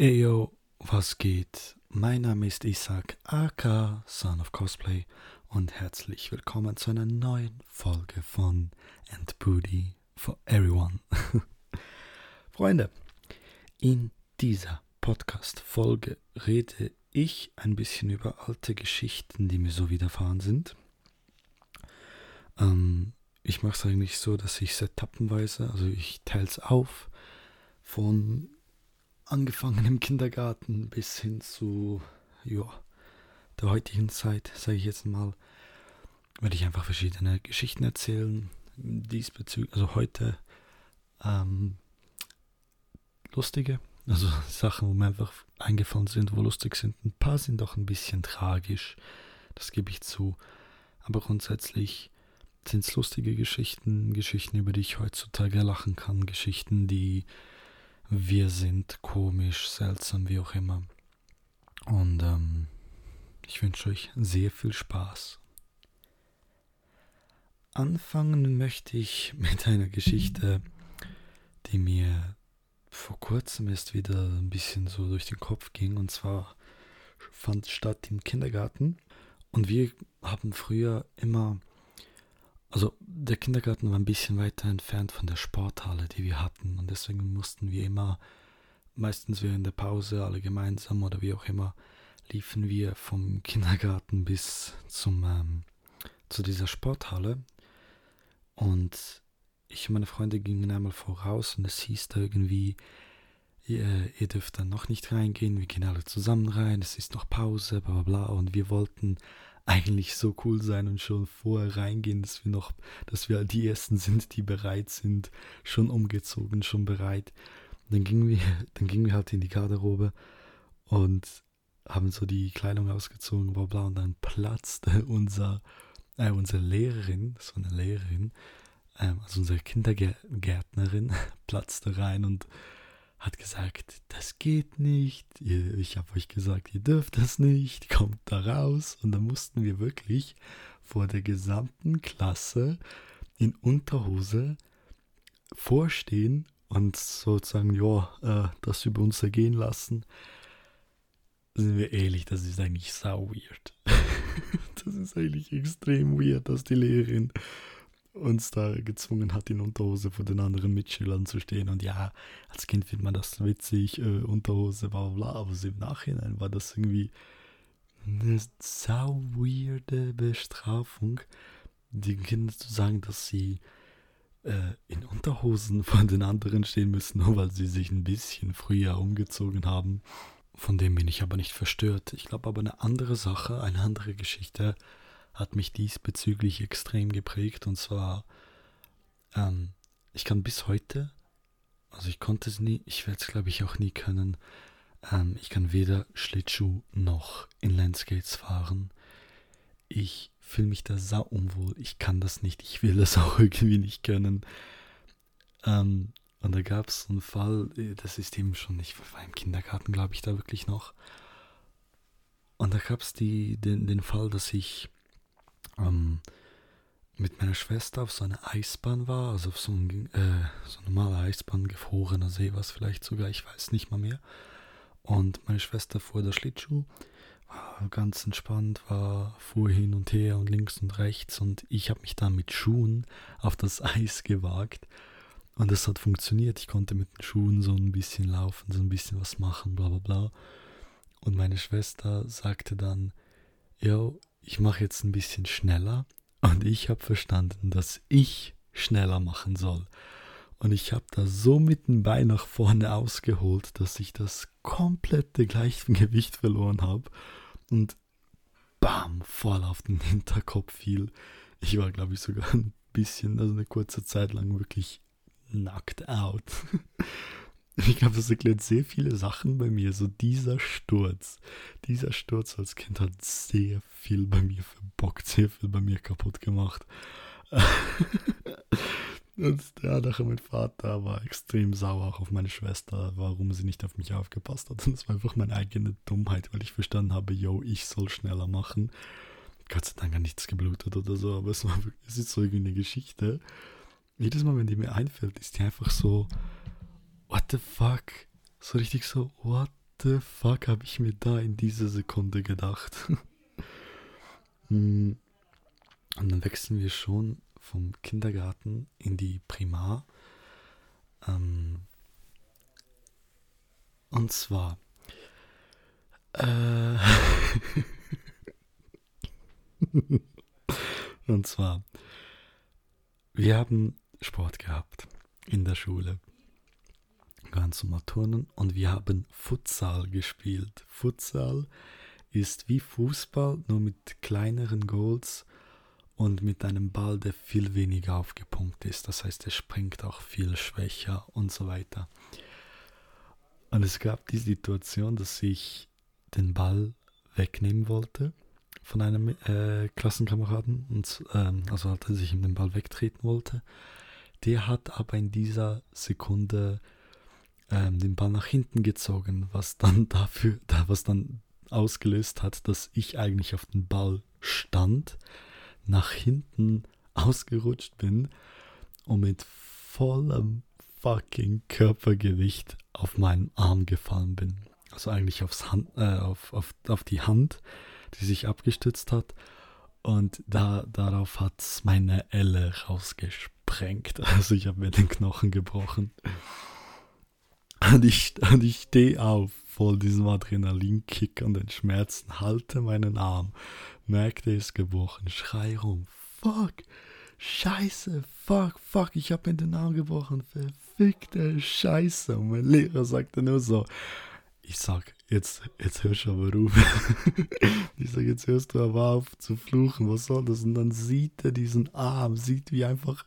Eyo, was geht? Mein Name ist Isaac, aka Son of Cosplay und herzlich willkommen zu einer neuen Folge von And Booty for Everyone. Freunde, in dieser Podcast-Folge rede ich ein bisschen über alte Geschichten, die mir so widerfahren sind. Ähm, ich mache es eigentlich so, dass ich es etappenweise, also ich teile es auf von angefangen im Kindergarten bis hin zu ja, der heutigen Zeit, sage ich jetzt mal, werde ich einfach verschiedene Geschichten erzählen. Diesbezüglich, also heute ähm, lustige, also Sachen, wo mir einfach eingefallen sind, wo lustig sind. Ein paar sind auch ein bisschen tragisch, das gebe ich zu. Aber grundsätzlich sind es lustige Geschichten, Geschichten, über die ich heutzutage lachen kann, Geschichten, die wir sind komisch, seltsam, wie auch immer. Und ähm, ich wünsche euch sehr viel Spaß. Anfangen möchte ich mit einer Geschichte, die mir vor kurzem erst wieder ein bisschen so durch den Kopf ging. Und zwar fand statt im Kindergarten. Und wir haben früher immer also der Kindergarten war ein bisschen weiter entfernt von der Sporthalle, die wir hatten. Und deswegen mussten wir immer, meistens während der Pause, alle gemeinsam oder wie auch immer, liefen wir vom Kindergarten bis zum, ähm, zu dieser Sporthalle. Und ich und meine Freunde gingen einmal voraus und es hieß da irgendwie, ihr, ihr dürft dann noch nicht reingehen, wir gehen alle zusammen rein, es ist noch Pause, bla bla bla. Und wir wollten eigentlich so cool sein und schon vorher reingehen, dass wir noch, dass wir die ersten sind, die bereit sind, schon umgezogen, schon bereit. dann gingen wir, dann gingen wir halt in die Garderobe und haben so die Kleidung ausgezogen, bla bla, und dann platzte unser, äh, unsere Lehrerin, so eine Lehrerin, äh, also unsere Kindergärtnerin, platzte rein und hat gesagt, das geht nicht, ich habe euch gesagt, ihr dürft das nicht, kommt da raus. Und dann mussten wir wirklich vor der gesamten Klasse in Unterhose vorstehen und sozusagen, ja, äh, das über uns ergehen lassen. Sind wir ehrlich, das ist eigentlich sau weird. das ist eigentlich extrem weird, dass die Lehrerin uns da gezwungen hat, in Unterhose vor den anderen Mitschülern zu stehen. Und ja, als Kind findet man das witzig, äh, Unterhose, bla bla, aber so im Nachhinein war das irgendwie eine sau weirde Bestrafung, den Kindern zu sagen, dass sie äh, in Unterhosen vor den anderen stehen müssen, nur weil sie sich ein bisschen früher umgezogen haben. Von dem bin ich aber nicht verstört. Ich glaube aber eine andere Sache, eine andere Geschichte hat mich diesbezüglich extrem geprägt. Und zwar, ähm, ich kann bis heute, also ich konnte es nie, ich werde es glaube ich auch nie können, ähm, ich kann weder Schlittschuh noch in Landscapes fahren. Ich fühle mich da sau unwohl. Ich kann das nicht. Ich will das auch irgendwie nicht können. Ähm, und da gab es einen Fall, äh, das ist eben schon, ich war im Kindergarten, glaube ich, da wirklich noch. Und da gab es den, den Fall, dass ich ähm, mit meiner Schwester auf so einer Eisbahn war, also auf so, ein, äh, so eine normale Eisbahn, gefrorener See war es vielleicht sogar, ich weiß nicht mal mehr. Und meine Schwester fuhr der Schlittschuh, war ganz entspannt, war, fuhr hin und her und links und rechts und ich habe mich dann mit Schuhen auf das Eis gewagt. Und das hat funktioniert. Ich konnte mit den Schuhen so ein bisschen laufen, so ein bisschen was machen, bla bla bla. Und meine Schwester sagte dann, yo, ich mache jetzt ein bisschen schneller und ich habe verstanden, dass ich schneller machen soll. Und ich habe da so mit dem Bein nach vorne ausgeholt, dass ich das komplette Gleichgewicht verloren habe und bam, voll auf den Hinterkopf fiel. Ich war, glaube ich, sogar ein bisschen, also eine kurze Zeit lang wirklich knocked out. Ich glaube, das erklärt sehr viele Sachen bei mir. So dieser Sturz, dieser Sturz als Kind hat sehr viel bei mir verbockt, sehr viel bei mir kaputt gemacht. Und ja, nachher mein Vater war extrem sauer auch auf meine Schwester, warum sie nicht auf mich aufgepasst hat. Und das war einfach meine eigene Dummheit, weil ich verstanden habe, yo, ich soll schneller machen. Gott sei Dank hat nichts geblutet oder so, aber es, war, es ist so irgendwie eine Geschichte. Jedes Mal, wenn die mir einfällt, ist die einfach so, what the fuck? So richtig so, what the fuck habe ich mir da in dieser Sekunde gedacht? Hm. Und dann wechseln wir schon vom Kindergarten in die Primar. Ähm, und zwar. Äh, und zwar. Wir haben Sport gehabt in der Schule ganz normal turnen und wir haben Futsal gespielt. Futsal ist wie Fußball, nur mit kleineren Goals und mit einem Ball, der viel weniger aufgepumpt ist. Das heißt, er springt auch viel schwächer und so weiter. Und es gab die Situation, dass ich den Ball wegnehmen wollte von einem äh, Klassenkameraden, und, ähm, also als ich ihm den Ball wegtreten wollte. Der hat aber in dieser Sekunde ähm, den Ball nach hinten gezogen, was dann dafür, was dann ausgelöst hat, dass ich eigentlich auf den Ball stand, nach hinten ausgerutscht bin und mit vollem fucking Körpergewicht auf meinen Arm gefallen bin. Also eigentlich aufs Hand, äh, auf, auf, auf die Hand, die sich abgestützt hat. Und da, darauf hat meine Elle rausgesprengt. Also ich habe mir den Knochen gebrochen. Und ich, und ich stehe auf, voll diesem Adrenalinkick und den Schmerzen, halte meinen Arm, merke, er ist gebrochen, schrei rum, fuck, scheiße, fuck, fuck, ich habe mir den Arm gebrochen, verfickte Scheiße. Und mein Lehrer sagte nur so, ich sag, jetzt, jetzt hörst du aber auf. ich sag, jetzt hörst du aber auf zu fluchen, was soll das? Und dann sieht er diesen Arm, sieht wie einfach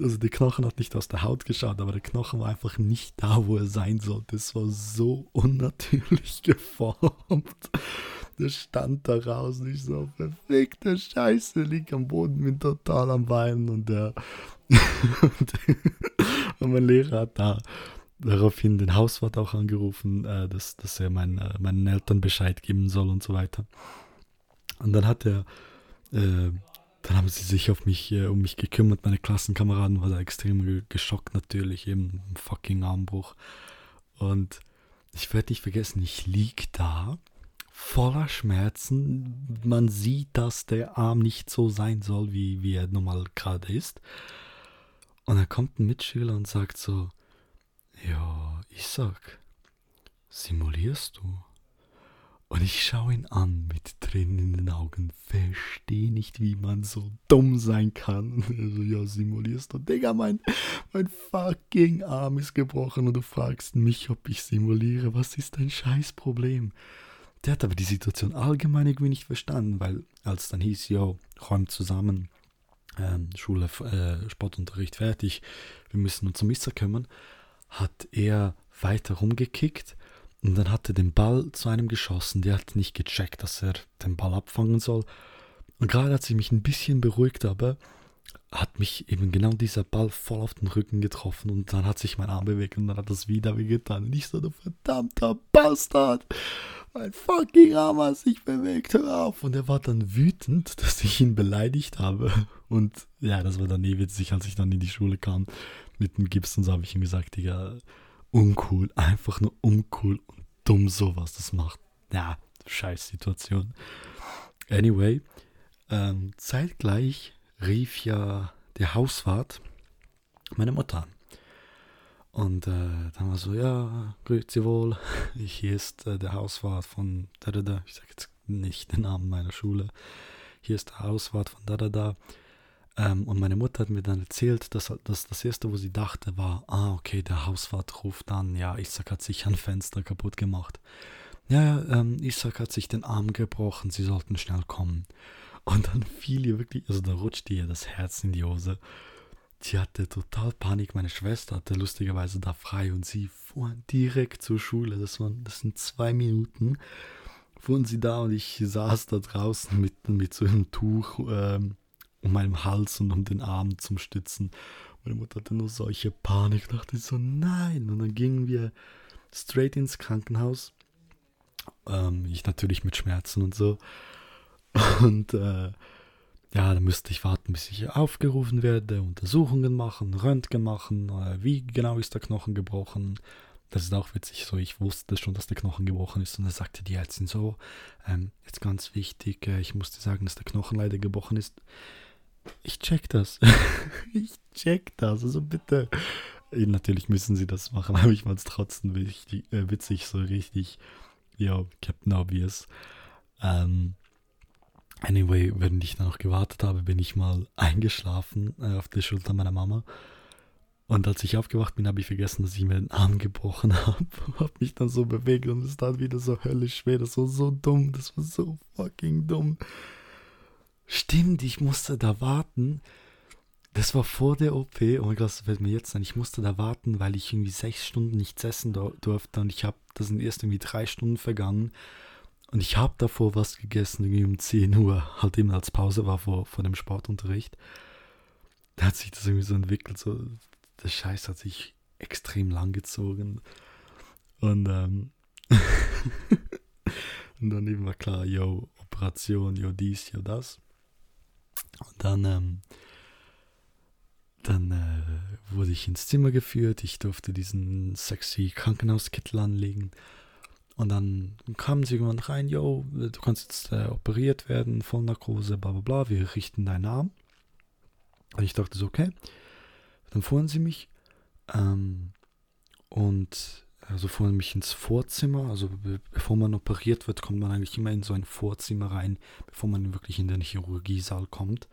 also der Knochen hat nicht aus der Haut geschaut, aber der Knochen war einfach nicht da, wo er sein sollte. Es war so unnatürlich geformt. Der stand da raus, nicht so verfickte Scheiße, liegt am Boden, bin total am Weinen und der und, und mein Lehrer hat da daraufhin den Hauswart auch angerufen, äh, dass, dass er mein, äh, meinen Eltern Bescheid geben soll und so weiter. Und dann hat er äh, dann haben sie sich auf mich, äh, um mich gekümmert. Meine Klassenkameraden waren da extrem geschockt natürlich, eben fucking Armbruch. Und ich werde nicht vergessen, ich lieg da voller Schmerzen. Man sieht, dass der Arm nicht so sein soll, wie, wie er normal gerade ist. Und dann kommt ein Mitschüler und sagt so, ja, Isaac, simulierst du? Und ich schaue ihn an mit Tränen in den Augen, verstehe nicht, wie man so dumm sein kann. Also, ja, simulierst du. Digga, mein, mein fucking Arm ist gebrochen und du fragst mich, ob ich simuliere. Was ist dein Scheißproblem? Der hat aber die Situation allgemein irgendwie nicht verstanden, weil als dann hieß, ja, räumt zusammen, ähm, Schule, äh, Sportunterricht fertig, wir müssen uns um Messer kümmern, hat er weiter rumgekickt und dann hat er den Ball zu einem geschossen. Der hat nicht gecheckt, dass er den Ball abfangen soll. Und gerade als ich mich ein bisschen beruhigt habe, hat mich eben genau dieser Ball voll auf den Rücken getroffen und dann hat sich mein Arm bewegt und dann hat das wieder wehgetan. Und ich so, du verdammter Bastard! Mein fucking Arm hat sich bewegt, hör auf! Und er war dann wütend, dass ich ihn beleidigt habe. Und ja, das war dann eh witzig, als ich dann in die Schule kam mit dem Gips und so habe ich ihm gesagt, Digga, uncool, einfach nur uncool und dumm sowas das macht. Ja, scheiß Situation. Anyway, ähm, zeitgleich rief ja der Hauswart meine Mutter an. Und äh, dann war so, ja, grüezi wohl, hier ist äh, der Hauswart von da da da, ich sage jetzt nicht den Namen meiner Schule, hier ist der Hauswart von da da da, und meine Mutter hat mir dann erzählt, dass, dass das erste, wo sie dachte, war, ah, okay, der Hauswart ruft an, ja, Isaac hat sich ein Fenster kaputt gemacht. Ja, ähm, Isaac hat sich den Arm gebrochen, sie sollten schnell kommen. Und dann fiel ihr wirklich, also da rutschte ihr das Herz in die Hose. Sie hatte total Panik. Meine Schwester hatte lustigerweise da frei und sie fuhr direkt zur Schule. Das waren, das sind zwei Minuten. Fuhren sie da und ich saß da draußen mit, mit so einem Tuch ähm, um meinen Hals und um den Arm zum Stützen. Meine Mutter hatte nur solche Panik, ich dachte so, nein. Und dann gingen wir straight ins Krankenhaus. Ähm, ich natürlich mit Schmerzen und so. Und äh, ja, dann müsste ich warten, bis ich aufgerufen werde, Untersuchungen machen, Röntgen machen, äh, wie genau ist der Knochen gebrochen. das ist auch witzig, so ich wusste schon, dass der Knochen gebrochen ist und dann sagte die Ärztin so, ähm, jetzt ganz wichtig, äh, ich musste sagen, dass der Knochen leider gebrochen ist. Ich check das. ich check das, also bitte. Äh, natürlich müssen sie das machen, aber ich fand es trotzdem wichtig, äh, witzig, so richtig, ja, Captain Obvious. Ähm, anyway, während ich dann noch gewartet habe, bin ich mal eingeschlafen äh, auf der Schulter meiner Mama. Und als ich aufgewacht bin, habe ich vergessen, dass ich mir den Arm gebrochen habe. habe mich dann so bewegt und es tat wieder so höllisch schwer. Das war so dumm. Das war so fucking dumm. Stimmt, ich musste da warten. Das war vor der OP. Oh mein Gott, das fällt mir jetzt an. Ich musste da warten, weil ich irgendwie sechs Stunden nichts essen durfte. Und ich habe, das sind erst irgendwie drei Stunden vergangen. Und ich habe davor was gegessen, irgendwie um 10 Uhr. Halt eben als Pause war vor, vor dem Sportunterricht. Da hat sich das irgendwie so entwickelt. So der Scheiß hat sich extrem lang gezogen. Und, ähm, und dann eben war klar, yo, Operation, yo, dies, yo, das. Und dann, ähm, dann äh, wurde ich ins Zimmer geführt. Ich durfte diesen sexy Krankenhauskittel anlegen. Und dann kamen sie irgendwann rein, yo, du kannst jetzt äh, operiert werden, Vollnarkose, bla bla bla, wir richten deinen Arm. Und ich dachte so, okay. Dann fuhren sie mich ähm, und also fuhren mich ins Vorzimmer. Also be bevor man operiert wird, kommt man eigentlich immer in so ein Vorzimmer rein, bevor man wirklich in den Chirurgiesaal kommt.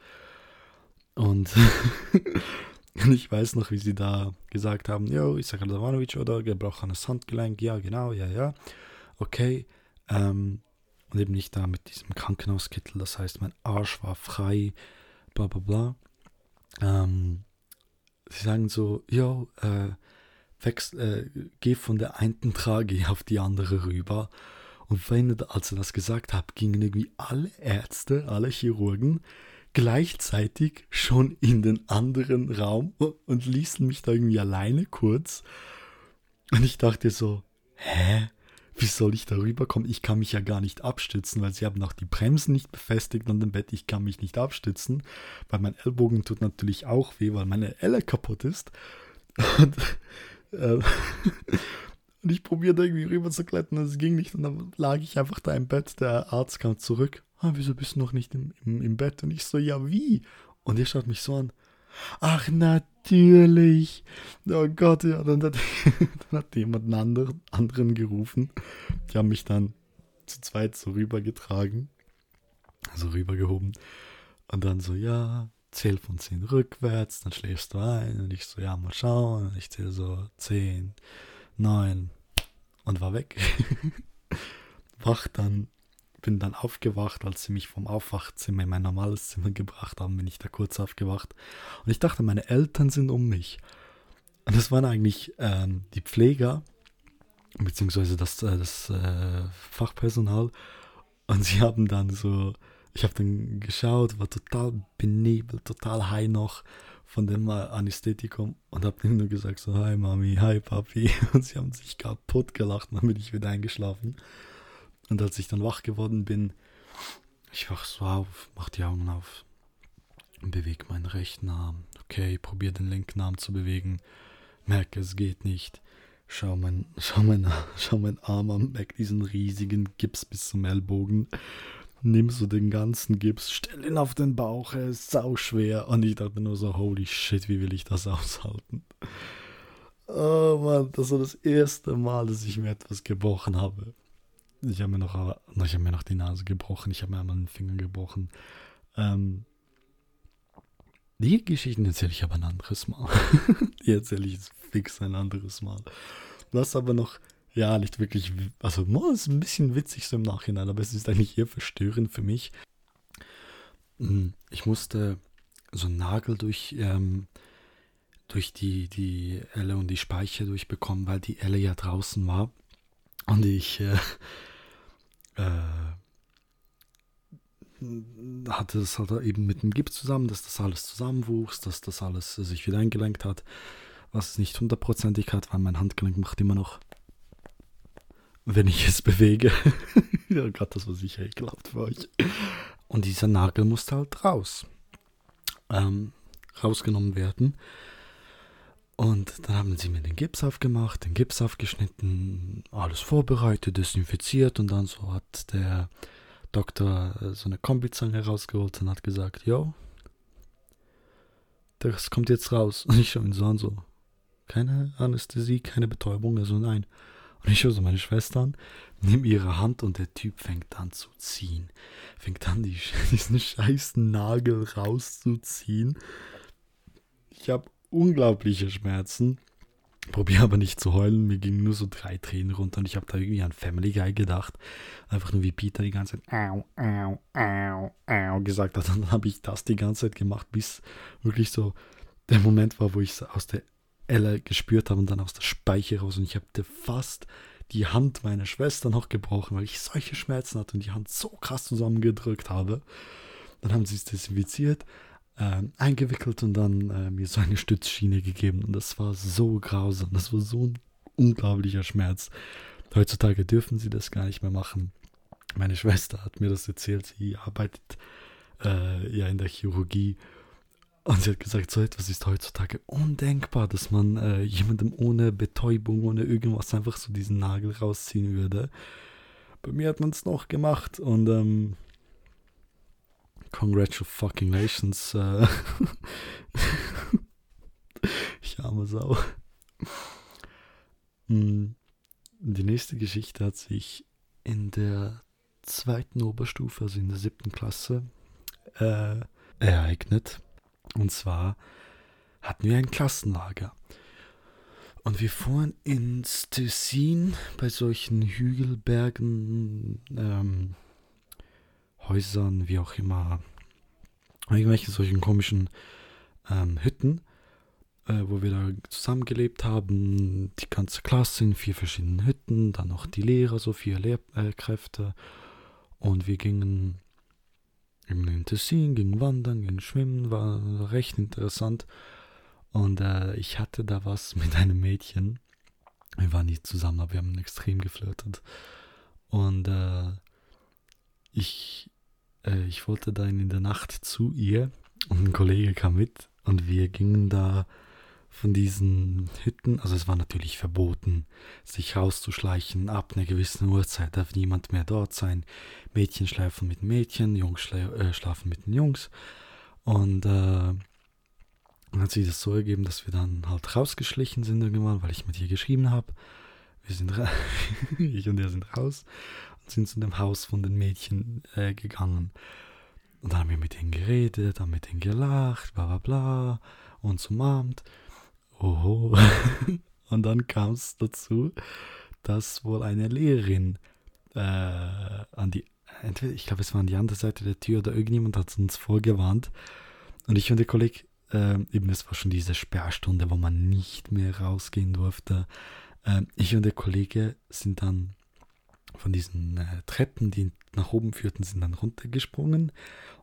Und ich weiß noch, wie sie da gesagt haben, jo, Isaac Aldavanovic oder gebrochenes Handgelenk, ja, genau, ja, ja, okay. Ähm, und eben nicht da mit diesem Krankenhauskittel, das heißt, mein Arsch war frei, bla bla bla. Ähm, sie sagen so, ja, äh, wechsel, äh, geh von der einen Trage auf die andere rüber. Und wenn, als er das gesagt hat, gingen irgendwie alle Ärzte, alle Chirurgen gleichzeitig schon in den anderen Raum und ließen mich da irgendwie alleine kurz. Und ich dachte so, hä? wie soll ich darüber kommen? Ich kann mich ja gar nicht abstützen, weil sie haben auch die Bremsen nicht befestigt an dem Bett. Ich kann mich nicht abstützen, weil mein Ellbogen tut natürlich auch weh, weil meine Elle kaputt ist. Und, äh, und ich probierte irgendwie rüber zu klettern es ging nicht. Und dann lag ich einfach da im Bett. Der Arzt kam zurück. Ah, wieso bist du noch nicht im, im, im Bett? Und ich so, ja, wie? Und er schaut mich so an. Ach, natürlich. Oh Gott, ja, dann hat, dann hat jemand einen anderen, anderen gerufen. Die haben mich dann zu zweit so rübergetragen. Also rübergehoben. Und dann so, ja, zähl von 10 rückwärts, dann schläfst du ein. Und ich so, ja, mal schauen. Und ich zähle so 10, 9 und war weg. Wach dann bin dann aufgewacht, als sie mich vom Aufwachzimmer in mein normales Zimmer gebracht haben, bin ich da kurz aufgewacht. Und ich dachte, meine Eltern sind um mich. Und das waren eigentlich ähm, die Pfleger, beziehungsweise das, äh, das äh, Fachpersonal. Und sie haben dann so, ich habe dann geschaut, war total benebelt, total high noch von dem Anästhetikum und habe nur gesagt so, hi Mami, hi Papi. Und sie haben sich kaputt gelacht und dann bin ich wieder eingeschlafen. Und als ich dann wach geworden bin, ich wach so auf, mach die Augen auf und bewege meinen rechten Arm. Okay, probiere den linken Arm zu bewegen. Merke, es geht nicht. Schau mein, schau mein, schau mein Arm an, merke diesen riesigen Gips bis zum Ellbogen. Nimm so den ganzen Gips, stell ihn auf den Bauch, er ist sau schwer. Und ich dachte nur so, holy shit, wie will ich das aushalten? Oh Mann, das war das erste Mal, dass ich mir etwas gebrochen habe. Ich habe mir noch, ich habe mir noch die Nase gebrochen, ich habe mir einmal einen Finger gebrochen. Ähm, die Geschichten erzähle ich aber ein anderes Mal. die erzähle ich fix ein anderes Mal. Was aber noch, ja, nicht wirklich, also es ist ein bisschen witzig so im Nachhinein, aber es ist eigentlich eher verstörend für mich. Hm, ich musste so einen Nagel durch, ähm, durch die, die Elle und die Speiche durchbekommen, weil die Elle ja draußen war. Und ich, äh, äh, hatte es halt eben mit dem Gips zusammen, dass das alles zusammenwuchs, dass das alles sich wieder eingelenkt hat, was es nicht hundertprozentig hat, weil mein Handgelenk macht immer noch, wenn ich es bewege. ja, gerade das war sicher ekelhaft für euch. Und dieser Nagel musste halt raus. Ähm, rausgenommen werden. Und dann haben sie mir den Gips aufgemacht, den Gips aufgeschnitten, alles vorbereitet, desinfiziert und dann so hat der Doktor äh, so eine Kombizange rausgeholt und hat gesagt, yo, das kommt jetzt raus. Und ich schaue ihn so an, so, keine Anästhesie, keine Betäubung, also nein. Und ich schaue so meine Schwester an, nehme ihre Hand und der Typ fängt an zu ziehen. Fängt an, die, diesen scheiß Nagel rauszuziehen. Ich habe unglaubliche Schmerzen. Probiere aber nicht zu heulen. Mir gingen nur so drei Tränen runter und ich habe da irgendwie an Family Guy gedacht. Einfach nur wie Peter die ganze Zeit au, au, au, au gesagt hat. Und dann habe ich das die ganze Zeit gemacht, bis wirklich so der Moment war, wo ich aus der Elle gespürt habe und dann aus der Speiche raus. Und ich habe fast die Hand meiner Schwester noch gebrochen, weil ich solche Schmerzen hatte und die Hand so krass zusammengedrückt habe. Dann haben sie es desinfiziert äh, eingewickelt und dann äh, mir so eine Stützschiene gegeben. Und das war so grausam. Das war so ein unglaublicher Schmerz. Heutzutage dürfen sie das gar nicht mehr machen. Meine Schwester hat mir das erzählt. Sie arbeitet äh, ja in der Chirurgie. Und sie hat gesagt, so etwas ist heutzutage undenkbar, dass man äh, jemandem ohne Betäubung, ohne irgendwas einfach so diesen Nagel rausziehen würde. Bei mir hat man es noch gemacht und ähm, Congratulations. Äh. ich arme Sau. Hm, die nächste Geschichte hat sich in der zweiten Oberstufe, also in der siebten Klasse, äh, ereignet. Und zwar hatten wir ein Klassenlager. Und wir fuhren ins Tessin bei solchen Hügelbergen, ähm, Häusern, wie auch immer, irgendwelche solchen komischen ähm, Hütten, äh, wo wir da zusammengelebt haben. Die ganze Klasse in vier verschiedenen Hütten, dann noch die Lehrer, so vier Lehrkräfte. Und wir gingen im in Tessin, gingen wandern, gingen schwimmen, war recht interessant. Und äh, ich hatte da was mit einem Mädchen. Wir waren nicht zusammen, aber wir haben extrem geflirtet. Und äh, ich äh, ich wollte dann in der Nacht zu ihr und ein Kollege kam mit und wir gingen da von diesen Hütten, also es war natürlich verboten, sich rauszuschleichen, ab einer gewissen Uhrzeit darf niemand mehr dort sein. Mädchen schlafen mit Mädchen, Jungs schla äh, schlafen mit den Jungs. Und äh, dann hat sich das so ergeben, dass wir dann halt rausgeschlichen sind irgendwann, weil ich mit ihr geschrieben habe. Wir sind ich und er sind raus sind zu dem Haus von den Mädchen äh, gegangen. Und dann haben wir mit ihnen geredet, haben mit ihnen gelacht, bla bla bla, uns umarmt. Oho. und dann kam es dazu, dass wohl eine Lehrerin äh, an die, entweder, ich glaube, es war an die andere Seite der Tür oder irgendjemand hat uns vorgewarnt. Und ich und der Kollege, äh, eben, es war schon diese Sperrstunde, wo man nicht mehr rausgehen durfte. Äh, ich und der Kollege sind dann von diesen äh, Treppen, die nach oben führten, sind dann runtergesprungen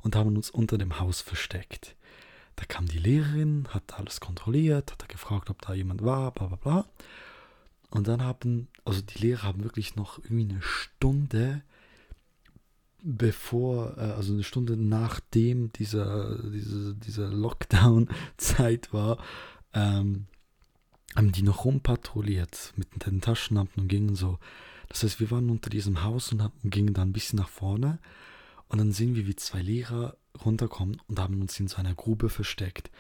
und haben uns unter dem Haus versteckt. Da kam die Lehrerin, hat alles kontrolliert, hat gefragt, ob da jemand war, bla bla bla. Und dann haben, also die Lehrer haben wirklich noch irgendwie eine Stunde bevor, äh, also eine Stunde nachdem dieser, diese, diese Lockdown-Zeit war, ähm, haben die noch rumpatrouilliert mit den Taschenlampen und gingen so das heißt, wir waren unter diesem Haus und, gingen dann ein bisschen nach vorne. Und dann sehen wir, wie zwei Lehrer runterkommen und haben uns in so einer Grube versteckt.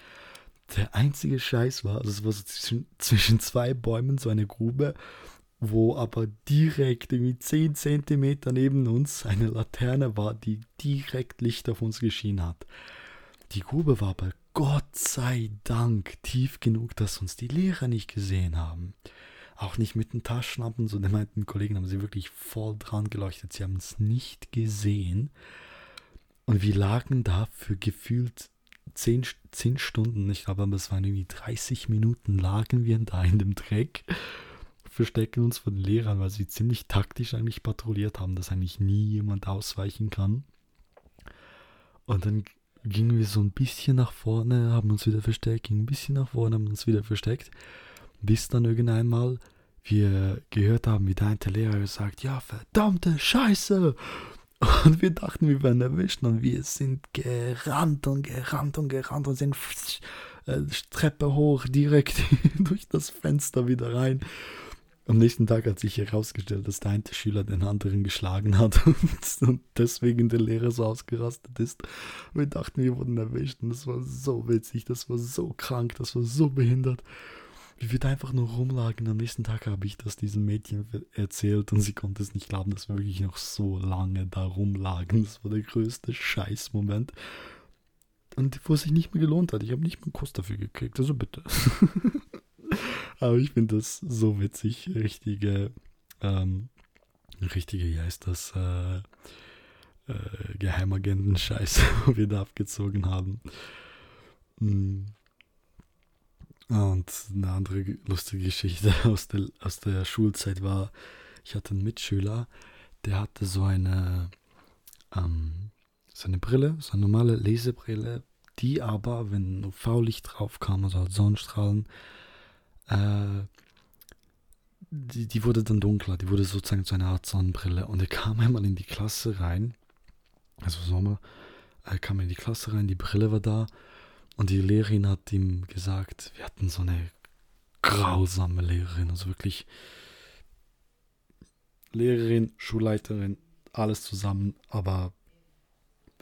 Der einzige Scheiß war, also es war so zwischen, zwischen zwei Bäumen so eine Grube, wo aber direkt irgendwie 10 Zentimeter neben uns eine Laterne war, die direkt Licht auf uns geschienen hat. Die Grube war aber Gott sei Dank tief genug, dass uns die Lehrer nicht gesehen haben. Auch nicht mit den Taschenlampen, so der meinten Kollegen haben sie wirklich voll dran geleuchtet. Sie haben es nicht gesehen. Und wir lagen da für gefühlt zehn, zehn Stunden, ich glaube, aber es waren irgendwie 30 Minuten, lagen wir da in dem Dreck, verstecken uns von den Lehrern, weil sie ziemlich taktisch eigentlich patrouilliert haben, dass eigentlich nie jemand ausweichen kann. Und dann gingen wir so ein bisschen nach vorne, haben uns wieder versteckt, gingen ein bisschen nach vorne, haben uns wieder versteckt bis dann irgendwann mal wir gehört haben, wie der Lehrer sagt, ja, verdammte Scheiße. Und wir dachten, wir werden erwischt und wir sind gerannt und gerannt und gerannt und sind äh, Treppe hoch, direkt durch das Fenster wieder rein. Am nächsten Tag hat sich herausgestellt, dass der eine Schüler den anderen geschlagen hat und deswegen der Lehrer so ausgerastet ist. Wir dachten, wir wurden erwischt und das war so witzig, das war so krank, das war so behindert. Wie wir da einfach nur rumlagen. Am nächsten Tag habe ich das diesem Mädchen erzählt und sie konnte es nicht glauben, dass wir wirklich noch so lange da rumlagen. Das war der größte Scheißmoment. Und wo es sich nicht mehr gelohnt hat. Ich habe nicht mal einen Kuss dafür gekriegt, also bitte. Aber ich finde das so witzig. Richtige, ähm, richtige, wie heißt das, äh, äh, Geheimagenten-Scheiße, wo wir da abgezogen haben. Mm. Und eine andere lustige Geschichte aus der, aus der Schulzeit war, ich hatte einen Mitschüler, der hatte so eine, ähm, so eine Brille, so eine normale Lesebrille, die aber, wenn UV-Licht drauf kam, also halt Sonnenstrahlen, äh, die, die wurde dann dunkler, die wurde sozusagen zu einer Art Sonnenbrille. Und er kam einmal in die Klasse rein, also Sommer, er kam in die Klasse rein, die Brille war da und die Lehrerin hat ihm gesagt, wir hatten so eine grausame Lehrerin, also wirklich Lehrerin, Schulleiterin, alles zusammen, aber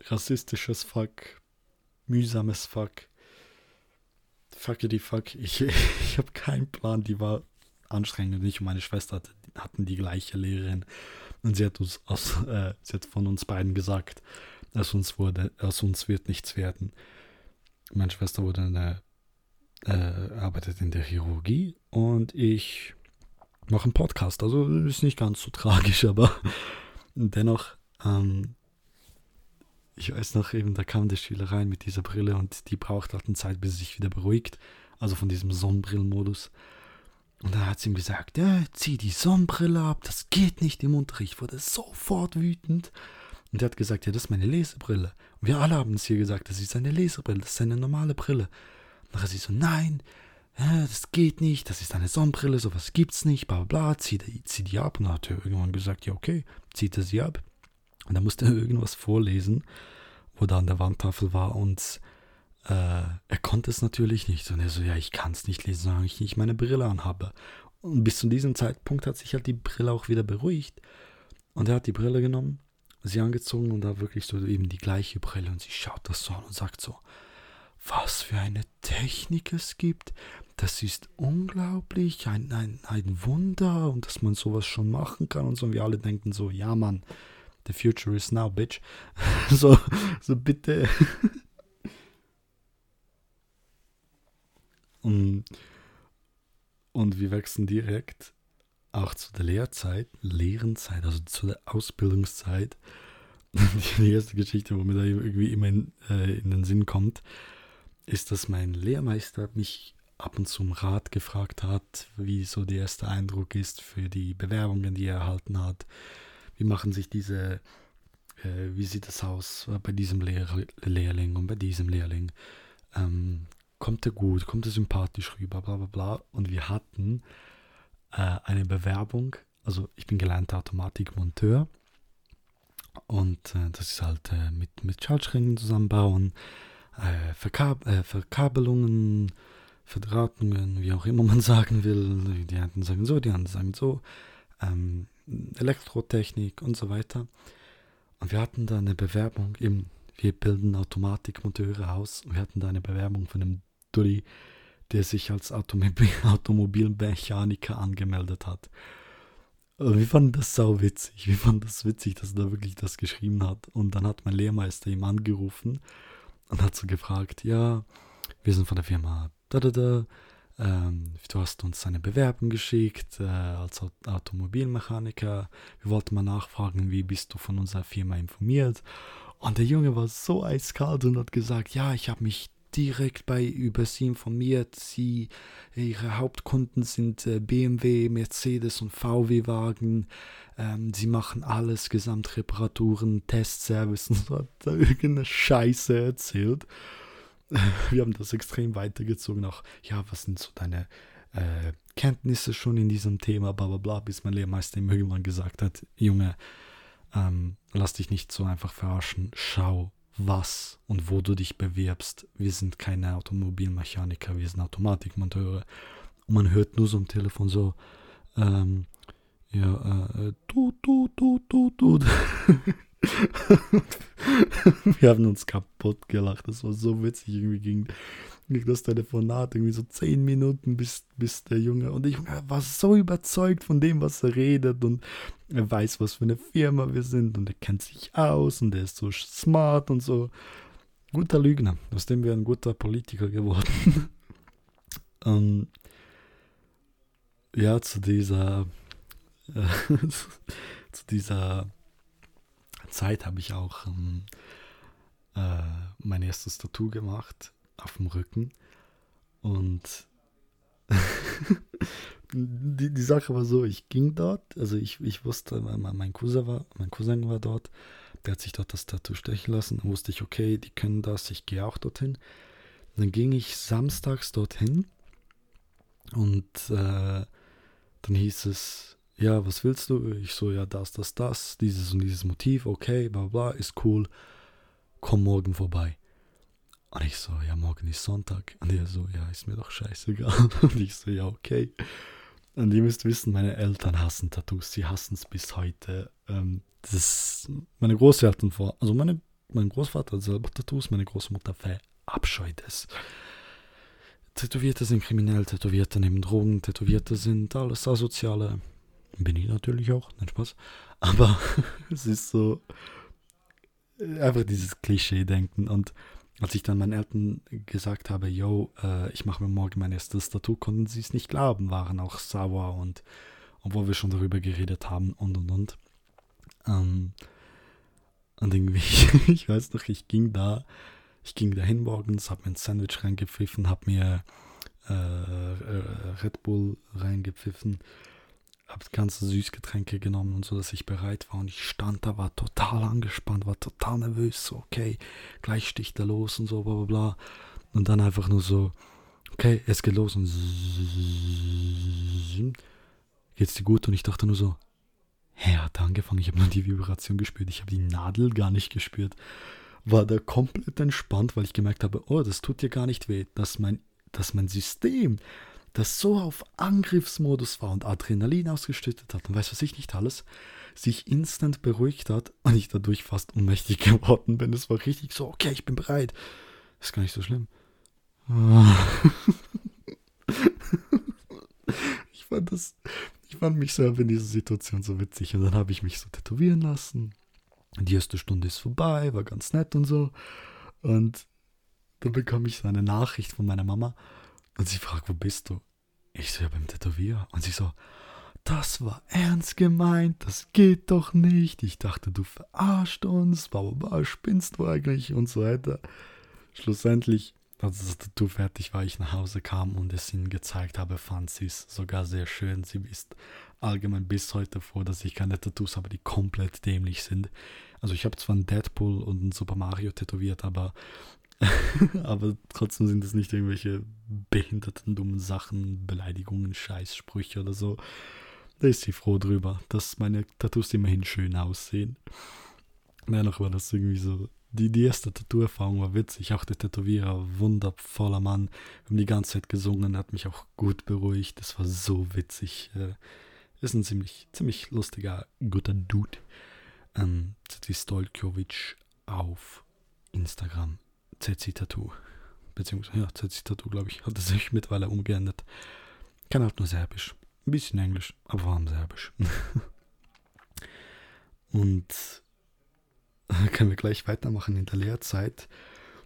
rassistisches Fuck, mühsames Fuck, fuckity fuck, ich, ich habe keinen Plan, die war anstrengend. Ich und meine Schwester hatten die gleiche Lehrerin und sie hat uns aus, äh, sie hat von uns beiden gesagt, aus uns wurde, aus uns wird nichts werden. Meine Schwester wurde eine, äh, arbeitet in der Chirurgie und ich mache einen Podcast. Also ist nicht ganz so tragisch, aber dennoch ähm, ich weiß noch eben, da kam der Schüler rein mit dieser Brille und die braucht halt eine Zeit, bis sie sich wieder beruhigt. Also von diesem Sonnenbrillenmodus. Und dann hat sie ihm gesagt, ja, zieh die Sonnenbrille ab, das geht nicht im Unterricht. Ich wurde sofort wütend. Und er hat gesagt, ja, das ist meine Lesebrille. Und wir alle haben es hier gesagt, das ist eine Lesebrille, das ist eine normale Brille. Und dann hat sie so, nein, das geht nicht, das ist eine Sonnenbrille, sowas gibt's nicht, bla bla bla, zieh, zieh die ab. Und dann hat er irgendwann gesagt, ja, okay, zieht er sie ab. Und da musste er irgendwas vorlesen, wo da an der Wandtafel war und äh, er konnte es natürlich nicht. Und er so, ja, ich kann es nicht lesen, solange ich nicht meine Brille anhabe. Und bis zu diesem Zeitpunkt hat sich halt die Brille auch wieder beruhigt. Und er hat die Brille genommen, sie angezogen und da wirklich so eben die gleiche Brille. Und sie schaut das so an und sagt so, was für eine Technik es gibt. Das ist unglaublich, ein, ein, ein Wunder und dass man sowas schon machen kann und so. Und wir alle denken so, ja Mann, The future is now, bitch. so, so bitte. und, und wir wechseln direkt auch zu der Lehrzeit, Lehrenzeit, also zu der Ausbildungszeit. Die erste Geschichte, wo mir da irgendwie immer in, äh, in den Sinn kommt, ist, dass mein Lehrmeister mich ab und zu um Rat gefragt hat, wie so der erste Eindruck ist für die Bewerbungen, die er erhalten hat wie machen sich diese, äh, wie sieht es aus bei diesem Lehr Lehrling und bei diesem Lehrling? Ähm, kommt er gut, kommt er sympathisch rüber, bla bla bla. Und wir hatten äh, eine Bewerbung, also ich bin gelernter Automatikmonteur und äh, das ist halt äh, mit, mit Schaltschränken zusammenbauen, äh, Verkab äh, Verkabelungen, Verdrahtungen, wie auch immer man sagen will. Die einen sagen so, die anderen sagen so. Ähm, Elektrotechnik und so weiter. Und wir hatten da eine Bewerbung, eben, wir bilden Automatikmonteure aus. Wir hatten da eine Bewerbung von einem Dulli, der sich als Automobil Automobilmechaniker angemeldet hat. Und wir fanden das sau witzig. Wir fanden das witzig, dass er da wirklich das geschrieben hat. Und dann hat mein Lehrmeister ihm angerufen und hat so gefragt, ja, wir sind von der Firma da da da ähm, du hast uns eine Bewerbung geschickt äh, als Automobilmechaniker. Wir wollten mal nachfragen, wie bist du von unserer Firma informiert? Und der Junge war so eiskalt und hat gesagt, ja, ich habe mich direkt bei über sie informiert. Sie, ihre Hauptkunden sind äh, BMW, Mercedes und VW-Wagen. Ähm, sie machen alles, Gesamtreparaturen, Testservice und so hat da irgendeine Scheiße erzählt. wir haben das extrem weitergezogen. Auch, ja, was sind so deine äh, Kenntnisse schon in diesem Thema, bla bla bla, bis mein Lehrmeister ihm irgendwann gesagt hat: Junge, ähm, lass dich nicht so einfach verarschen, schau, was und wo du dich bewirbst. Wir sind keine Automobilmechaniker, wir sind Automatikmonteure. Und man hört nur so am Telefon so, ähm, ja, äh, tut, tut, tut, tut, tut. wir haben uns kaputt gelacht. Das war so witzig. Irgendwie ging, ging das Telefonat irgendwie so zehn Minuten, bis, bis der Junge. Und der Junge war so überzeugt von dem, was er redet. Und er weiß, was für eine Firma wir sind. Und er kennt sich aus. Und er ist so smart und so. Guter Lügner. Aus dem wäre ein guter Politiker geworden. ähm, ja, zu dieser. Äh, zu dieser Zeit habe ich auch ähm, äh, mein erstes Tattoo gemacht auf dem Rücken. Und die, die Sache war so, ich ging dort, also ich, ich wusste, mein Cousin, war, mein Cousin war dort, der hat sich dort das Tattoo stechen lassen. Dann wusste ich, okay, die können das, ich gehe auch dorthin. Dann ging ich samstags dorthin und äh, dann hieß es, ja, was willst du? Ich so, ja, das, das, das, dieses und dieses Motiv, okay, bla bla, ist cool, komm morgen vorbei. Und ich so, ja, morgen ist Sonntag. Und er so, ja, ist mir doch scheißegal. Und ich so, ja, okay. Und ihr müsst wissen, meine Eltern hassen Tattoos, sie hassen es bis heute. Ähm, das meine Großeltern vor, also meine, mein Großvater hat selber Tattoos, meine Großmutter verabscheut es. Tätowierte sind kriminell, Tätowierte nehmen Drogen, Tätowierte sind alles asoziale bin ich natürlich auch, nein Spaß. Aber es ist so äh, einfach dieses Klischee-Denken. Und als ich dann meinen Eltern gesagt habe, yo, äh, ich mache mir morgen mein erstes Tattoo, konnten sie es nicht glauben, waren auch sauer und obwohl wir schon darüber geredet haben und und und. Ähm, und irgendwie, ich weiß noch, ich ging da, ich ging dahin morgens, habe mir ein Sandwich reingepfiffen, habe mir äh, äh, Red Bull reingepfiffen habe ganze Süßgetränke genommen und so, dass ich bereit war. Und ich stand da, war total angespannt, war total nervös. So, okay, gleich sticht er los und so, bla bla bla. Und dann einfach nur so, okay, es geht los und geht's dir gut? Und ich dachte nur so, hä, er hat angefangen, ich habe nur die Vibration gespürt, ich habe die Nadel gar nicht gespürt. War da komplett entspannt, weil ich gemerkt habe, oh, das tut dir gar nicht weh, dass mein, dass mein System das so auf Angriffsmodus war und Adrenalin ausgeschüttet hat und weiß was ich nicht alles, sich instant beruhigt hat und ich dadurch fast ohnmächtig geworden bin. Es war richtig so, okay, ich bin bereit. Das ist gar nicht so schlimm. ich fand das, ich fand mich selber in dieser Situation so witzig und dann habe ich mich so tätowieren lassen. Die erste Stunde ist vorbei, war ganz nett und so. Und dann bekam ich so eine Nachricht von meiner Mama und sie fragt, wo bist du? Ich so, ja, beim Tätowierer. Und sie so, das war ernst gemeint, das geht doch nicht. Ich dachte, du verarscht uns, bla, spinnst du eigentlich und so weiter. Schlussendlich, als das Tattoo fertig war, ich nach Hause kam und es ihnen gezeigt habe, fand sie es sogar sehr schön. Sie ist allgemein bis heute froh, dass ich keine Tattoos habe, die komplett dämlich sind. Also ich habe zwar einen Deadpool und einen Super Mario tätowiert, aber Aber trotzdem sind es nicht irgendwelche behinderten, dummen Sachen, Beleidigungen, Scheißsprüche oder so. Da ist sie froh drüber, dass meine Tattoos immerhin schön aussehen. Dennoch war das irgendwie so. Die, die erste Tattoo-Erfahrung war witzig. Auch der Tätowierer, wundervoller Mann. Wir haben die ganze Zeit gesungen, hat mich auch gut beruhigt. Das war so witzig. Äh, ist ein ziemlich, ziemlich lustiger, guter Dude. Ähm, Stolkovic auf Instagram. ZC Tattoo. Beziehungsweise, ja, ZC Tattoo, glaube ich, hat er sich mittlerweile umgeändert. Kann halt nur Serbisch. Ein bisschen Englisch, aber vor allem Serbisch. Und können wir gleich weitermachen in der Lehrzeit.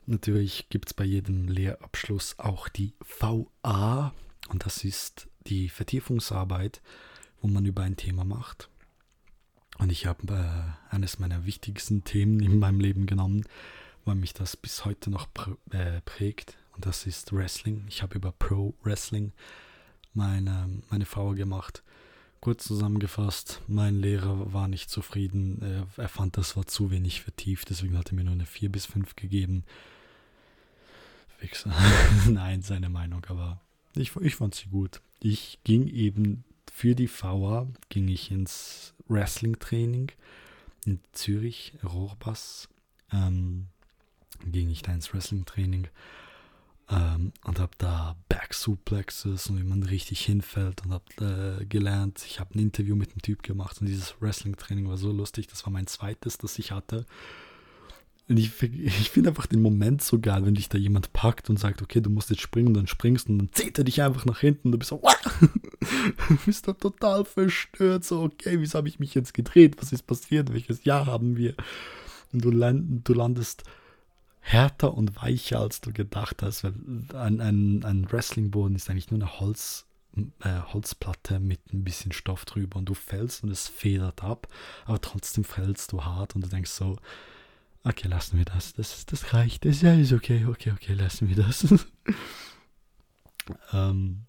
Natürlich gibt es bei jedem Lehrabschluss auch die VA. Und das ist die Vertiefungsarbeit, wo man über ein Thema macht. Und ich habe äh, eines meiner wichtigsten Themen in meinem Leben genommen, weil mich das bis heute noch äh, prägt. Und das ist Wrestling. Ich habe über Pro Wrestling meine, meine Frau gemacht. Kurz zusammengefasst, mein Lehrer war nicht zufrieden. Er, fand, das war zu wenig vertieft, deswegen hat er mir nur eine 4 bis 5 gegeben. Fixer. Nein, seine Meinung, aber ich, ich fand sie gut. Ich ging eben für die VA, ging ich ins Wrestling-Training in Zürich, Rohrbass. Ähm, ging ich da ins Wrestling-Training ähm, und habe da Back-Suplexes und wie man richtig hinfällt und habe äh, gelernt. Ich habe ein Interview mit einem Typ gemacht und dieses Wrestling-Training war so lustig. Das war mein zweites, das ich hatte. Und ich, ich finde einfach den Moment so geil, wenn dich da jemand packt und sagt, okay, du musst jetzt springen, und dann springst und dann zieht er dich einfach nach hinten und du bist so, du bist da total verstört, so, okay, wieso habe ich mich jetzt gedreht, was ist passiert, welches Jahr haben wir? Und du, land, du landest härter und weicher, als du gedacht hast, ein, ein, ein Wrestlingboden ist eigentlich nur eine Holz, äh, Holzplatte mit ein bisschen Stoff drüber und du fällst und es federt ab, aber trotzdem fällst du hart und du denkst so, okay, lassen wir das. Das, das reicht. Das ja, ist okay, okay, okay, lassen wir das. ähm,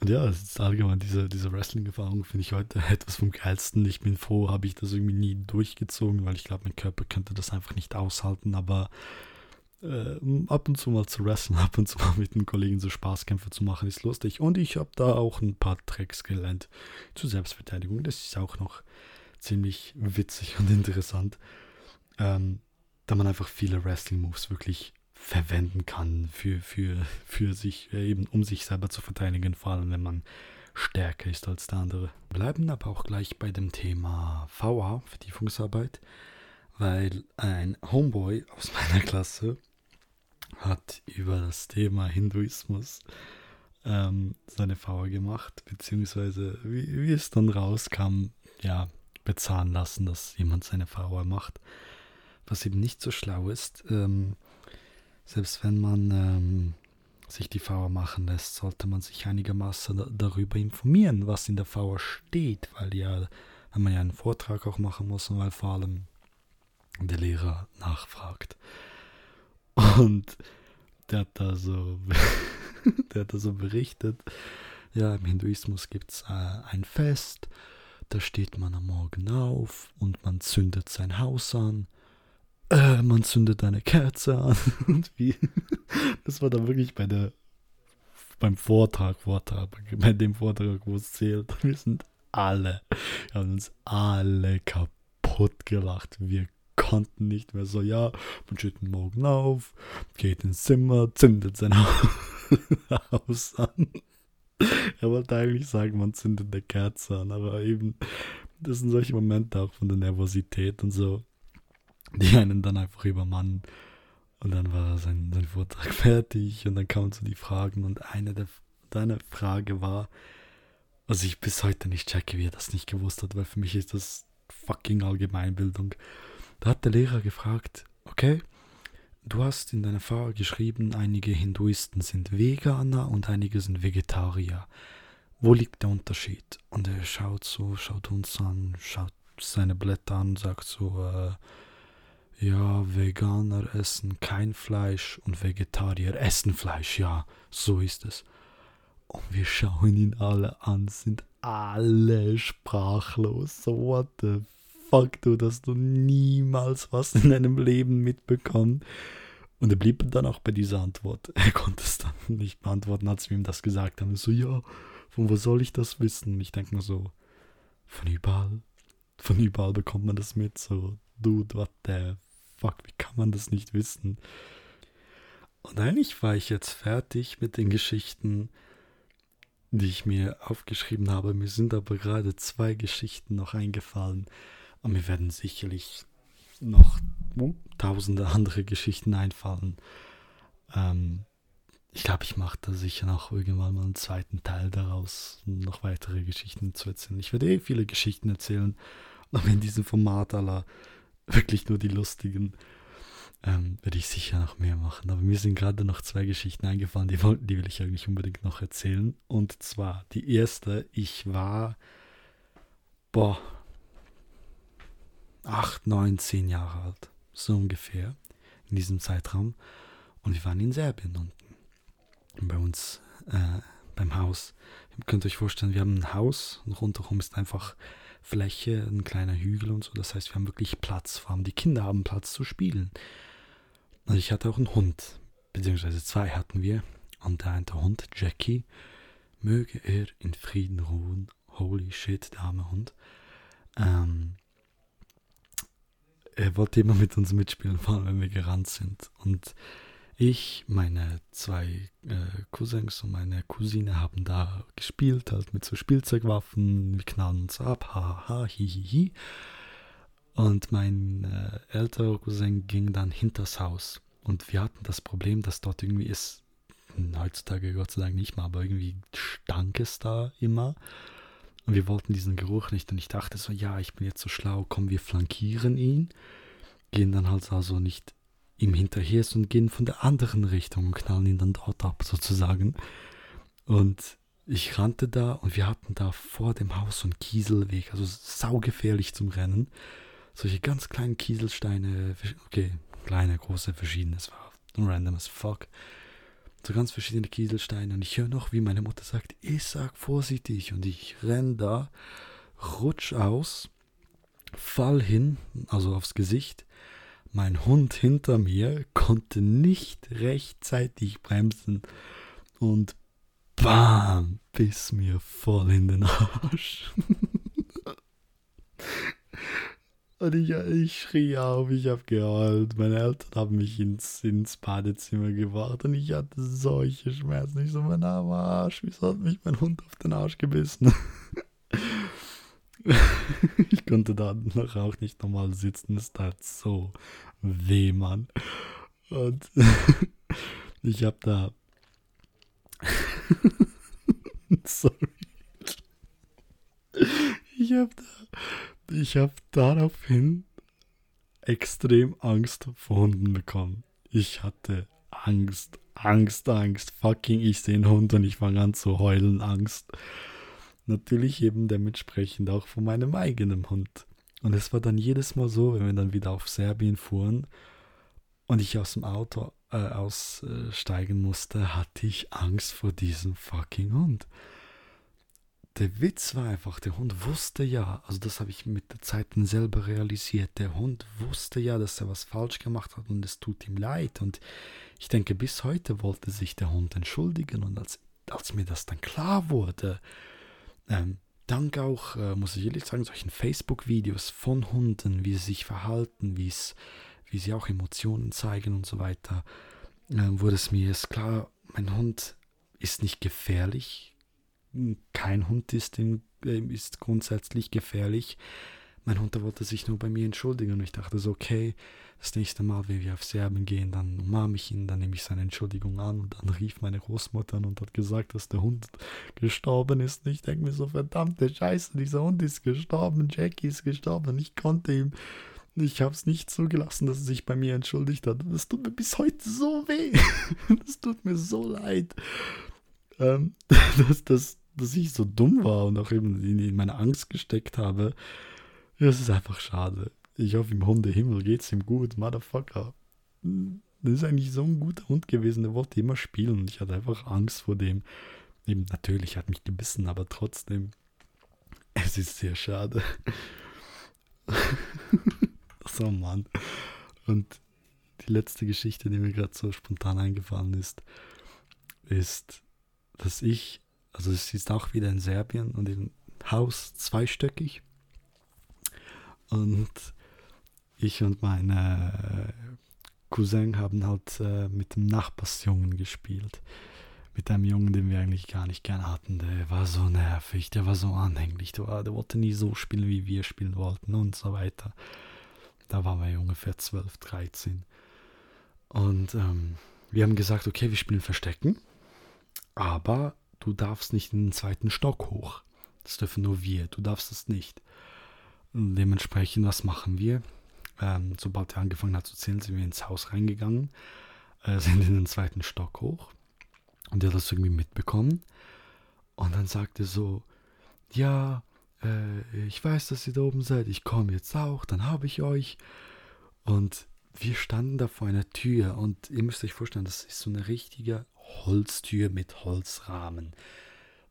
und ja, es ist allgemein diese, diese Wrestling-Erfahrung finde ich heute etwas vom geilsten. Ich bin froh, habe ich das irgendwie nie durchgezogen, weil ich glaube, mein Körper könnte das einfach nicht aushalten. Aber äh, ab und zu mal zu wrestlen, ab und zu mal mit den Kollegen so Spaßkämpfe zu machen, ist lustig. Und ich habe da auch ein paar Tricks gelernt zur Selbstverteidigung. Das ist auch noch ziemlich witzig und interessant ähm, da man einfach viele Wrestling-Moves wirklich verwenden kann für, für, für sich, äh, eben um sich selber zu verteidigen, vor allem wenn man stärker ist als der andere. Bleiben aber auch gleich bei dem Thema VA, Vertiefungsarbeit, weil ein Homeboy aus meiner Klasse hat über das Thema Hinduismus ähm, seine VA gemacht, beziehungsweise wie, wie es dann rauskam, ja, bezahlen lassen, dass jemand seine VA macht was eben nicht so schlau ist. Ähm, selbst wenn man ähm, sich die VA machen lässt, sollte man sich einigermaßen da darüber informieren, was in der VA steht, weil ja, wenn man ja einen Vortrag auch machen muss und weil vor allem der Lehrer nachfragt. Und der hat da so, der hat da so berichtet, ja, im Hinduismus gibt es äh, ein Fest, da steht man am Morgen auf und man zündet sein Haus an äh, man zündet eine Kerze an. Und wie, das war dann wirklich bei der, beim Vortrag, Vortrag, bei dem Vortrag, wo es zählt. Wir sind alle, wir haben uns alle kaputt gelacht. Wir konnten nicht mehr so, ja, man steht morgen auf, geht ins Zimmer, zündet sein Haus an. Er wollte eigentlich sagen, man zündet eine Kerze an, aber eben, das sind solche Momente auch von der Nervosität und so die einen dann einfach übermannen. Und dann war sein, sein Vortrag fertig und dann kamen so die Fragen und eine der deine Frage war, was ich bis heute nicht checke, wie er das nicht gewusst hat, weil für mich ist das fucking Allgemeinbildung. Da hat der Lehrer gefragt, okay, du hast in deiner Frage geschrieben, einige Hinduisten sind Veganer und einige sind Vegetarier. Wo liegt der Unterschied? Und er schaut so, schaut uns an, schaut seine Blätter an sagt so, äh, ja, Veganer essen kein Fleisch und Vegetarier essen Fleisch, ja, so ist es. Und wir schauen ihn alle an, sind alle sprachlos. So, what the fuck, du, dass du niemals was in deinem Leben mitbekommen. Und er blieb dann auch bei dieser Antwort. Er konnte es dann nicht beantworten, als wir ihm das gesagt haben. So, ja, von wo soll ich das wissen? Und ich denke mir so, von überall. Von überall bekommt man das mit. So, dude, what the fuck, wie kann man das nicht wissen? Und eigentlich war ich jetzt fertig mit den Geschichten, die ich mir aufgeschrieben habe. Mir sind aber gerade zwei Geschichten noch eingefallen. Und mir werden sicherlich noch tausende andere Geschichten einfallen. Ähm, ich glaube, ich mache da sicher noch irgendwann mal einen zweiten Teil daraus, um noch weitere Geschichten zu erzählen. Ich werde eh viele Geschichten erzählen, aber in diesem Format aller wirklich nur die lustigen. Ähm, werde ich sicher noch mehr machen. Aber mir sind gerade noch zwei Geschichten eingefallen, die, die will ich eigentlich unbedingt noch erzählen. Und zwar die erste, ich war, boah, acht, neun, zehn Jahre alt. So ungefähr in diesem Zeitraum. Und wir waren in Serbien unten. Bei uns äh, beim Haus. Ihr könnt euch vorstellen, wir haben ein Haus und rundherum ist einfach Fläche, ein kleiner Hügel und so. Das heißt, wir haben wirklich Platz. Vor allem die Kinder haben Platz zu spielen. Und ich hatte auch einen Hund, beziehungsweise zwei hatten wir. Und der eine Hund, Jackie, möge er in Frieden ruhen. Holy shit, der arme Hund. Ähm, er wollte immer mit uns mitspielen, vor allem wenn wir gerannt sind. Und ich, meine zwei äh, Cousins und meine Cousine haben da gespielt, halt mit so Spielzeugwaffen, wir knallen uns ab, haha, ha, hi. Und mein äh, älterer Cousin ging dann hinters Haus. Und wir hatten das Problem, dass dort irgendwie ist, heutzutage Gott sei Dank nicht mehr, aber irgendwie stank es da immer. Und wir wollten diesen Geruch nicht. Und ich dachte so, ja, ich bin jetzt so schlau, komm, wir flankieren ihn. Gehen dann halt also nicht ihm hinterher und gehen von der anderen Richtung und knallen ihn dann dort ab, sozusagen. Und ich rannte da und wir hatten da vor dem Haus so einen Kieselweg, also saugefährlich zum Rennen. Solche ganz kleinen Kieselsteine, okay, kleine, große, verschiedene, es war random as fuck. So ganz verschiedene Kieselsteine und ich höre noch, wie meine Mutter sagt, ich sag vorsichtig und ich renn da, rutsch aus, fall hin, also aufs Gesicht mein Hund hinter mir konnte nicht rechtzeitig bremsen und bam, biss mir voll in den Arsch. und ich, ich schrie auf, ich habe geheult. Meine Eltern haben mich ins, ins Badezimmer gebracht und ich hatte solche Schmerzen. Ich so, mein Arsch, wieso hat mich mein Hund auf den Arsch gebissen? ich konnte da noch auch nicht normal sitzen. Es tat so weh, Mann. Und ich hab da. Sorry. Ich hab da. Ich hab daraufhin extrem Angst vor Hunden bekommen. Ich hatte Angst, Angst, Angst. Fucking, ich sehe einen Hund und ich fange an zu heulen, Angst natürlich eben dementsprechend auch von meinem eigenen Hund. Und es war dann jedes Mal so, wenn wir dann wieder auf Serbien fuhren und ich aus dem Auto äh, aussteigen musste, hatte ich Angst vor diesem fucking Hund. Der Witz war einfach, der Hund wusste ja, also das habe ich mit der Zeit selber realisiert, der Hund wusste ja, dass er was falsch gemacht hat und es tut ihm leid. Und ich denke, bis heute wollte sich der Hund entschuldigen und als, als mir das dann klar wurde, ähm, dank auch, äh, muss ich ehrlich sagen, solchen Facebook-Videos von Hunden, wie sie sich verhalten, wie sie auch Emotionen zeigen und so weiter, äh, wurde es mir jetzt klar, mein Hund ist nicht gefährlich. Kein Hund ist, in, äh, ist grundsätzlich gefährlich. Mein Hund wollte sich nur bei mir entschuldigen und ich dachte so, okay, das nächste Mal, wenn wir auf Serbien gehen, dann umarme ich ihn, dann nehme ich seine Entschuldigung an und dann rief meine Großmutter an und hat gesagt, dass der Hund gestorben ist. Und ich denke mir so, verdammte Scheiße, dieser Hund ist gestorben, Jackie ist gestorben. Ich konnte ihm, ich habe es nicht zugelassen, dass er sich bei mir entschuldigt hat. Das tut mir bis heute so weh. Das tut mir so leid, ähm, dass, dass, dass ich so dumm war und auch eben in meine Angst gesteckt habe. Das ist einfach schade. Ich hoffe, im Hundehimmel geht es ihm gut, Motherfucker. Das ist eigentlich so ein guter Hund gewesen, der wollte immer spielen und ich hatte einfach Angst vor dem. Eben, natürlich hat mich gebissen, aber trotzdem, es ist sehr schade. so, Mann. Und die letzte Geschichte, die mir gerade so spontan eingefallen ist, ist, dass ich, also es ist auch wieder in Serbien und im Haus zweistöckig. Und ich und meine Cousin haben halt äh, mit dem Nachbarsjungen gespielt. Mit einem Jungen, den wir eigentlich gar nicht gern hatten. Der war so nervig, der war so anhänglich, der, war, der wollte nie so spielen, wie wir spielen wollten und so weiter. Da waren wir ungefähr 12, 13. Und ähm, wir haben gesagt, okay, wir spielen Verstecken, aber du darfst nicht in den zweiten Stock hoch. Das dürfen nur wir, du darfst es nicht. Dementsprechend, was machen wir? Ähm, sobald er angefangen hat zu zählen, sind wir ins Haus reingegangen, äh, sind in den zweiten Stock hoch. Und er hat das irgendwie mitbekommen. Und dann sagte er so, ja, äh, ich weiß, dass ihr da oben seid, ich komme jetzt auch, dann habe ich euch. Und wir standen da vor einer Tür und ihr müsst euch vorstellen, das ist so eine richtige Holztür mit Holzrahmen.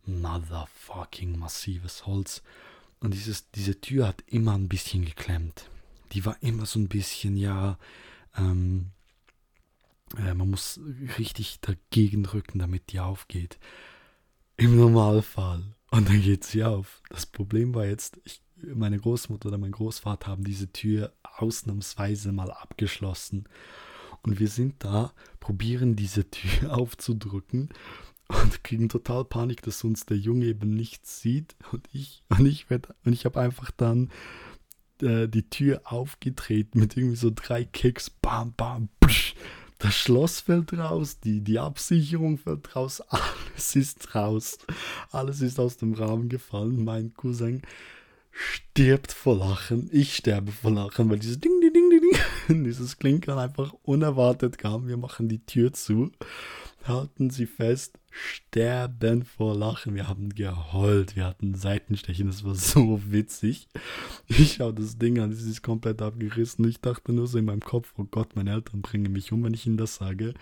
Motherfucking massives Holz. Und dieses, diese Tür hat immer ein bisschen geklemmt. Die war immer so ein bisschen, ja, ähm, äh, man muss richtig dagegen drücken, damit die aufgeht. Im Normalfall. Und dann geht sie auf. Das Problem war jetzt, ich, meine Großmutter oder mein Großvater haben diese Tür ausnahmsweise mal abgeschlossen. Und wir sind da, probieren diese Tür aufzudrücken und kriegen total Panik, dass uns der Junge eben nichts sieht. Und ich, und ich, werd, und ich habe einfach dann äh, die Tür aufgedreht mit irgendwie so drei Kicks. Bam, bam, psch. Das Schloss fällt raus, die, die Absicherung fällt raus, alles ist raus. Alles ist aus dem Rahmen gefallen. Mein Cousin stirbt vor Lachen. Ich sterbe vor Lachen, weil dieses Ding, Ding, Ding, Ding, dieses Klinkern einfach unerwartet kam. Wir machen die Tür zu, halten sie fest, sterben vor Lachen. Wir haben geheult, wir hatten Seitenstechen, das war so witzig. Ich schaue das Ding an, es ist komplett abgerissen. Ich dachte nur so in meinem Kopf, oh Gott, meine Eltern bringen mich um, wenn ich ihnen das sage.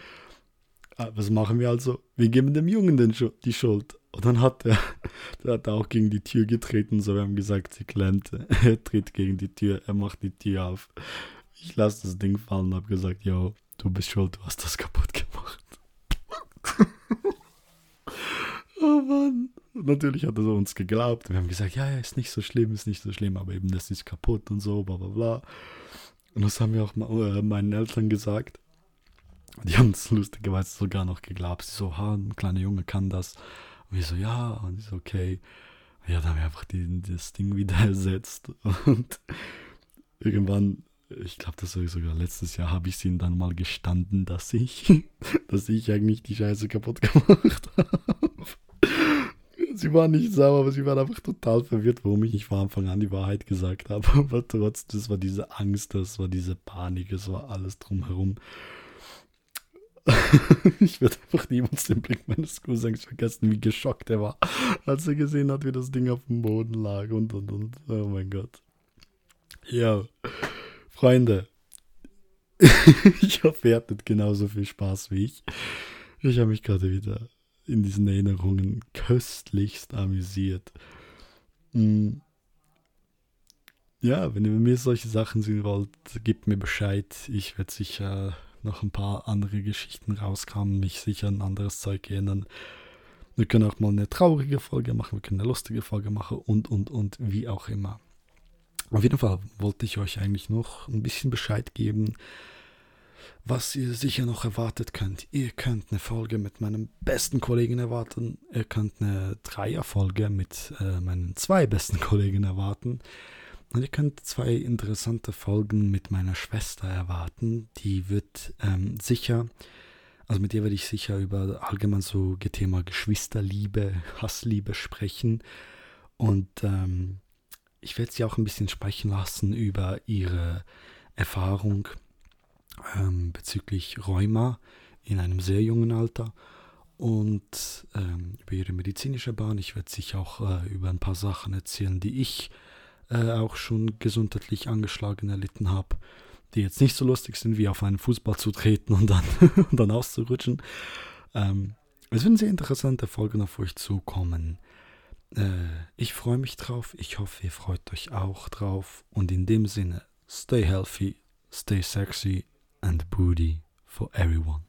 Ah, was machen wir also? Wir geben dem Jungen den, die Schuld. Und dann hat er, der hat auch gegen die Tür getreten, so wir haben gesagt, sie klemmt. Er tritt gegen die Tür, er macht die Tür auf. Ich lasse das Ding fallen und habe gesagt, yo, du bist schuld, du hast das kaputt gemacht. oh Mann. natürlich hat er uns geglaubt. Wir haben gesagt, ja, ja, ist nicht so schlimm, ist nicht so schlimm, aber eben das ist kaputt und so, bla bla bla. Und das haben wir auch äh, meinen Eltern gesagt. Die haben es lustigerweise sogar noch geglaubt. So, ha, ein kleiner Junge kann das. Und wir so, ja, und ich so, okay. Ja, dann haben wir einfach die, das Ding wieder ersetzt. Und irgendwann, ich glaube, das war sogar letztes Jahr, habe ich ihnen dann mal gestanden, dass ich, dass ich eigentlich die Scheiße kaputt gemacht habe. Sie waren nicht sauer, aber sie waren einfach total verwirrt, warum ich nicht von Anfang an die Wahrheit gesagt habe. Aber trotzdem, das war diese Angst, das war diese Panik, es war alles drumherum. ich werde einfach niemals den Blick meines Cousins vergessen, wie geschockt er war, als er gesehen hat, wie das Ding auf dem Boden lag und und und. Oh mein Gott. Ja, Freunde, ich hoffe, ihr hattet genauso viel Spaß wie ich. Ich habe mich gerade wieder in diesen Erinnerungen köstlichst amüsiert. Hm. Ja, wenn ihr mir solche Sachen sehen wollt, gebt mir Bescheid. Ich werde sicher noch ein paar andere Geschichten rauskamen, mich sicher an anderes Zeug erinnern. Wir können auch mal eine traurige Folge machen, wir können eine lustige Folge machen und, und, und, wie auch immer. Auf jeden Fall wollte ich euch eigentlich noch ein bisschen Bescheid geben, was ihr sicher noch erwartet könnt. Ihr könnt eine Folge mit meinem besten Kollegen erwarten. Ihr könnt eine Dreierfolge mit äh, meinen zwei besten Kollegen erwarten. Und ihr könnt zwei interessante Folgen mit meiner Schwester erwarten. Die wird ähm, sicher, also mit ihr werde ich sicher über allgemein so Thema Geschwisterliebe, Hassliebe sprechen. Und ähm, ich werde sie auch ein bisschen sprechen lassen über ihre Erfahrung ähm, bezüglich Rheuma in einem sehr jungen Alter und ähm, über ihre medizinische Bahn. Ich werde sicher auch äh, über ein paar Sachen erzählen, die ich äh, auch schon gesundheitlich angeschlagen erlitten habe, die jetzt nicht so lustig sind, wie auf einen Fußball zu treten und dann, und dann auszurutschen. Ähm, es werden sehr interessante Folgen auf euch zukommen. Äh, ich freue mich drauf. Ich hoffe, ihr freut euch auch drauf. Und in dem Sinne, stay healthy, stay sexy and booty for everyone.